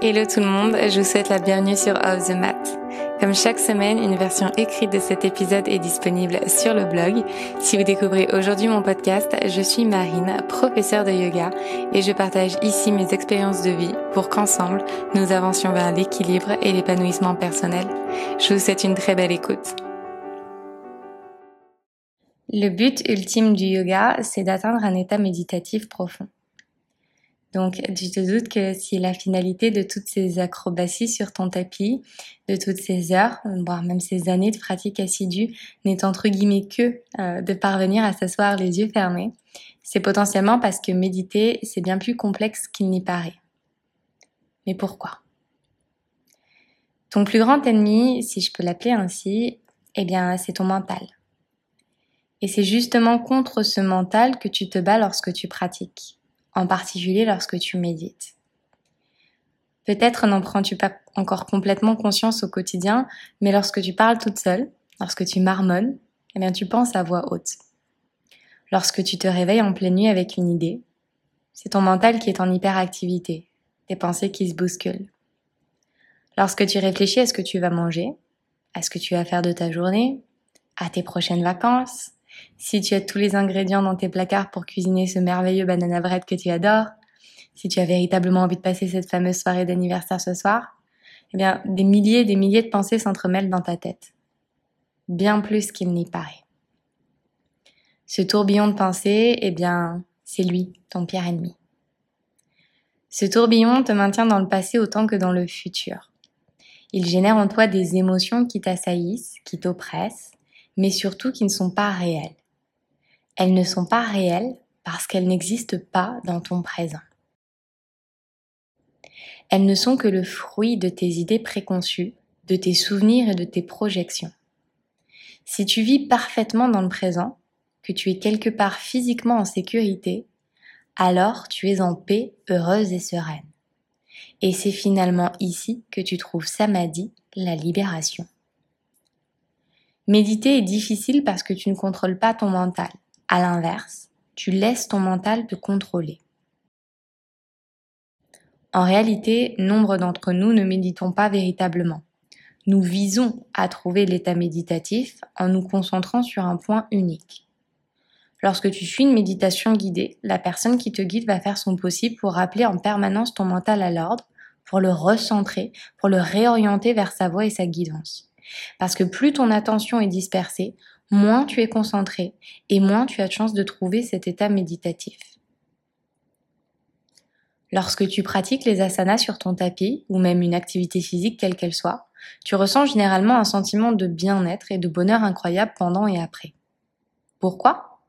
Hello tout le monde, je vous souhaite la bienvenue sur Off the Mat. Comme chaque semaine, une version écrite de cet épisode est disponible sur le blog. Si vous découvrez aujourd'hui mon podcast, je suis Marine, professeure de yoga, et je partage ici mes expériences de vie pour qu'ensemble, nous avancions vers l'équilibre et l'épanouissement personnel. Je vous souhaite une très belle écoute. Le but ultime du yoga, c'est d'atteindre un état méditatif profond. Donc, tu te doutes que si la finalité de toutes ces acrobaties sur ton tapis, de toutes ces heures, voire même ces années de pratique assidue, n'est entre guillemets que euh, de parvenir à s'asseoir les yeux fermés, c'est potentiellement parce que méditer, c'est bien plus complexe qu'il n'y paraît. Mais pourquoi? Ton plus grand ennemi, si je peux l'appeler ainsi, eh bien, c'est ton mental. Et c'est justement contre ce mental que tu te bats lorsque tu pratiques en particulier lorsque tu médites. Peut-être n'en prends-tu pas encore complètement conscience au quotidien, mais lorsque tu parles toute seule, lorsque tu marmonnes, eh bien tu penses à voix haute. Lorsque tu te réveilles en pleine nuit avec une idée, c'est ton mental qui est en hyperactivité, tes pensées qui se bousculent. Lorsque tu réfléchis à ce que tu vas manger, à ce que tu vas faire de ta journée, à tes prochaines vacances, si tu as tous les ingrédients dans tes placards pour cuisiner ce merveilleux banana bread que tu adores, si tu as véritablement envie de passer cette fameuse soirée d'anniversaire ce soir, eh bien, des milliers et des milliers de pensées s'entremêlent dans ta tête. Bien plus qu'il n'y paraît. Ce tourbillon de pensées, eh bien, c'est lui, ton pire ennemi. Ce tourbillon te maintient dans le passé autant que dans le futur. Il génère en toi des émotions qui t'assaillissent, qui t'oppressent, mais surtout qui ne sont pas réelles. Elles ne sont pas réelles parce qu'elles n'existent pas dans ton présent. Elles ne sont que le fruit de tes idées préconçues, de tes souvenirs et de tes projections. Si tu vis parfaitement dans le présent, que tu es quelque part physiquement en sécurité, alors tu es en paix, heureuse et sereine. Et c'est finalement ici que tu trouves Samadhi, la libération. Méditer est difficile parce que tu ne contrôles pas ton mental. À l'inverse, tu laisses ton mental te contrôler. En réalité, nombre d'entre nous ne méditons pas véritablement. Nous visons à trouver l'état méditatif en nous concentrant sur un point unique. Lorsque tu suis une méditation guidée, la personne qui te guide va faire son possible pour rappeler en permanence ton mental à l'ordre, pour le recentrer, pour le réorienter vers sa voie et sa guidance. Parce que plus ton attention est dispersée, moins tu es concentré et moins tu as de chance de trouver cet état méditatif. Lorsque tu pratiques les asanas sur ton tapis, ou même une activité physique quelle qu'elle soit, tu ressens généralement un sentiment de bien-être et de bonheur incroyable pendant et après. Pourquoi?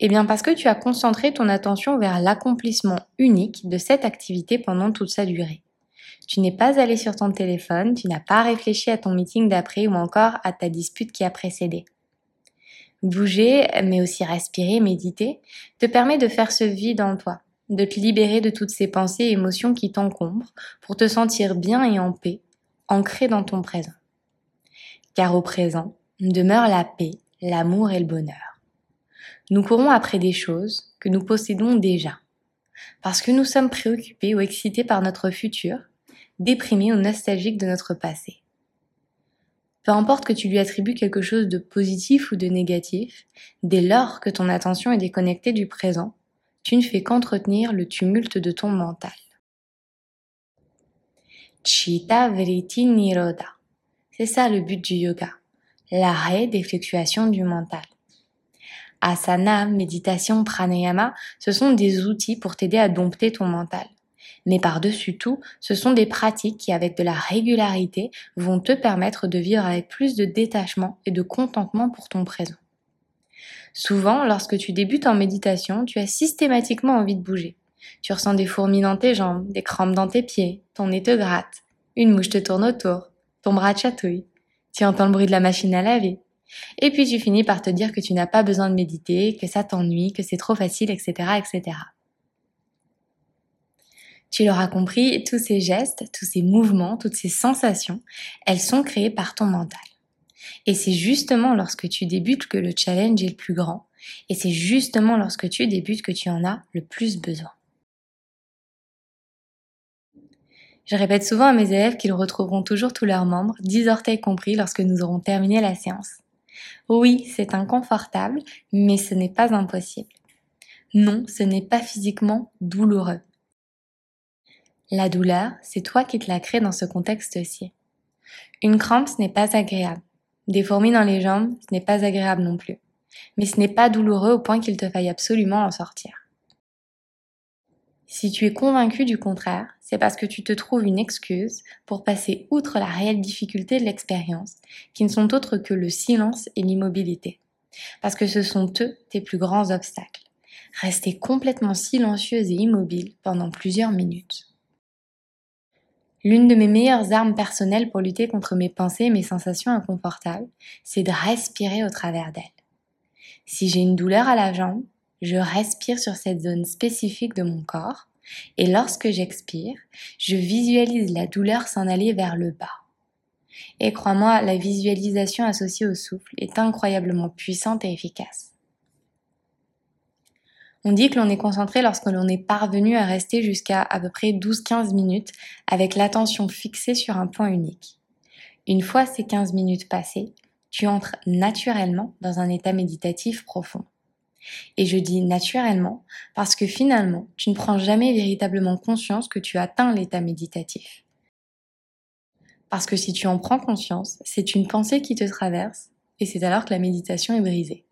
Eh bien parce que tu as concentré ton attention vers l'accomplissement unique de cette activité pendant toute sa durée. Tu n'es pas allé sur ton téléphone, tu n'as pas réfléchi à ton meeting d'après ou encore à ta dispute qui a précédé. Bouger, mais aussi respirer, méditer, te permet de faire ce vide en toi, de te libérer de toutes ces pensées et émotions qui t'encombrent pour te sentir bien et en paix, ancré dans ton présent. Car au présent demeure la paix, l'amour et le bonheur. Nous courons après des choses que nous possédons déjà, parce que nous sommes préoccupés ou excités par notre futur, déprimé ou nostalgique de notre passé. Peu importe que tu lui attribues quelque chose de positif ou de négatif, dès lors que ton attention est déconnectée du présent, tu ne fais qu'entretenir le tumulte de ton mental. Chitta Vritti Niroda. C'est ça le but du yoga, l'arrêt des fluctuations du mental. Asana, méditation, pranayama, ce sont des outils pour t'aider à dompter ton mental. Mais par-dessus tout, ce sont des pratiques qui, avec de la régularité, vont te permettre de vivre avec plus de détachement et de contentement pour ton présent. Souvent, lorsque tu débutes en méditation, tu as systématiquement envie de bouger. Tu ressens des fourmis dans tes jambes, des crampes dans tes pieds, ton nez te gratte, une mouche te tourne autour, ton bras te chatouille, tu entends le bruit de la machine à laver. Et puis tu finis par te dire que tu n'as pas besoin de méditer, que ça t'ennuie, que c'est trop facile, etc., etc. Tu l'auras compris, tous ces gestes, tous ces mouvements, toutes ces sensations, elles sont créées par ton mental. Et c'est justement lorsque tu débutes que le challenge est le plus grand. Et c'est justement lorsque tu débutes que tu en as le plus besoin. Je répète souvent à mes élèves qu'ils retrouveront toujours tous leurs membres, dix orteils compris, lorsque nous aurons terminé la séance. Oui, c'est inconfortable, mais ce n'est pas impossible. Non, ce n'est pas physiquement douloureux. La douleur, c'est toi qui te la crée dans ce contexte-ci. Une crampe, ce n'est pas agréable. Des fourmis dans les jambes, ce n'est pas agréable non plus. Mais ce n'est pas douloureux au point qu'il te faille absolument en sortir. Si tu es convaincu du contraire, c'est parce que tu te trouves une excuse pour passer outre la réelle difficulté de l'expérience, qui ne sont autres que le silence et l'immobilité. Parce que ce sont eux tes plus grands obstacles. Rester complètement silencieuse et immobile pendant plusieurs minutes. L'une de mes meilleures armes personnelles pour lutter contre mes pensées et mes sensations inconfortables, c'est de respirer au travers d'elles. Si j'ai une douleur à la jambe, je respire sur cette zone spécifique de mon corps et lorsque j'expire, je visualise la douleur s'en aller vers le bas. Et crois-moi, la visualisation associée au souffle est incroyablement puissante et efficace. On dit que l'on est concentré lorsque l'on est parvenu à rester jusqu'à à peu près 12-15 minutes avec l'attention fixée sur un point unique. Une fois ces 15 minutes passées, tu entres naturellement dans un état méditatif profond. Et je dis naturellement parce que finalement, tu ne prends jamais véritablement conscience que tu atteins l'état méditatif. Parce que si tu en prends conscience, c'est une pensée qui te traverse et c'est alors que la méditation est brisée.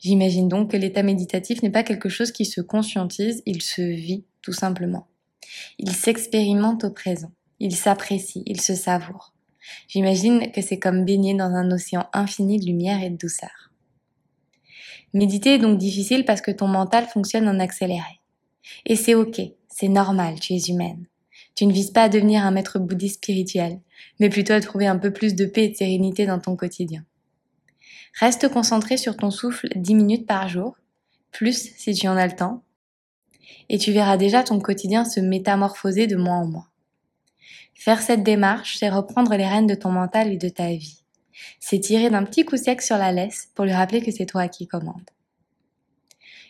J'imagine donc que l'état méditatif n'est pas quelque chose qui se conscientise, il se vit tout simplement. Il s'expérimente au présent, il s'apprécie, il se savoure. J'imagine que c'est comme baigner dans un océan infini de lumière et de douceur. Méditer est donc difficile parce que ton mental fonctionne en accéléré. Et c'est ok, c'est normal, tu es humaine. Tu ne vises pas à devenir un maître bouddhiste spirituel, mais plutôt à trouver un peu plus de paix et de sérénité dans ton quotidien. Reste concentré sur ton souffle 10 minutes par jour, plus si tu en as le temps, et tu verras déjà ton quotidien se métamorphoser de mois en mois. Faire cette démarche, c'est reprendre les rênes de ton mental et de ta vie. C'est tirer d'un petit coup sec sur la laisse pour lui rappeler que c'est toi qui commandes.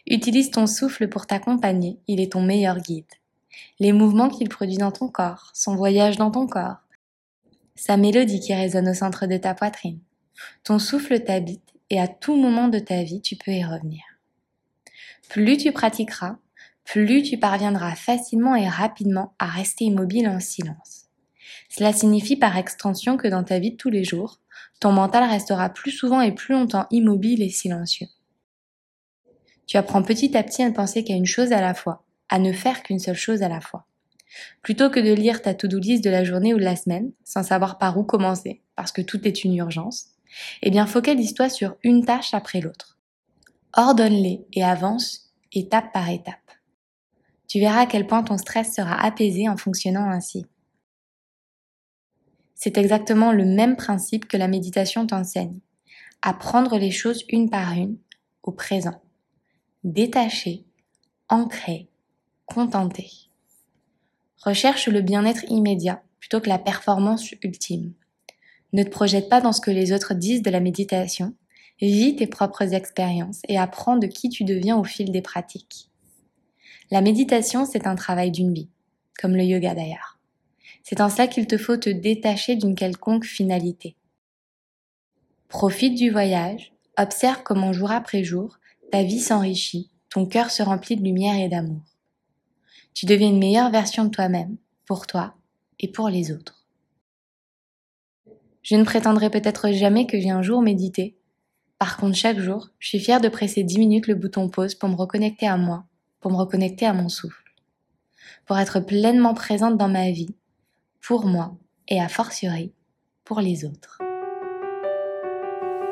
Utilise ton souffle pour t'accompagner, il est ton meilleur guide. Les mouvements qu'il produit dans ton corps, son voyage dans ton corps, sa mélodie qui résonne au centre de ta poitrine, ton souffle t'habite et à tout moment de ta vie, tu peux y revenir. Plus tu pratiqueras, plus tu parviendras facilement et rapidement à rester immobile en silence. Cela signifie par extension que dans ta vie de tous les jours, ton mental restera plus souvent et plus longtemps immobile et silencieux. Tu apprends petit à petit à ne penser qu'à une chose à la fois, à ne faire qu'une seule chose à la fois. Plutôt que de lire ta to-do list de la journée ou de la semaine, sans savoir par où commencer, parce que tout est une urgence, eh bien, focalise-toi sur une tâche après l'autre. Ordonne-les et avance étape par étape. Tu verras à quel point ton stress sera apaisé en fonctionnant ainsi. C'est exactement le même principe que la méditation t'enseigne. Apprendre les choses une par une, au présent. Détacher, ancrer, contenter. Recherche le bien-être immédiat plutôt que la performance ultime. Ne te projette pas dans ce que les autres disent de la méditation. Vis tes propres expériences et apprends de qui tu deviens au fil des pratiques. La méditation, c'est un travail d'une vie, comme le yoga d'ailleurs. C'est en cela qu'il te faut te détacher d'une quelconque finalité. Profite du voyage, observe comment jour après jour, ta vie s'enrichit, ton cœur se remplit de lumière et d'amour. Tu deviens une meilleure version de toi-même, pour toi et pour les autres. Je ne prétendrai peut-être jamais que j'ai un jour médité. Par contre, chaque jour, je suis fière de presser 10 minutes le bouton pause pour me reconnecter à moi, pour me reconnecter à mon souffle, pour être pleinement présente dans ma vie, pour moi et à fortiori pour les autres.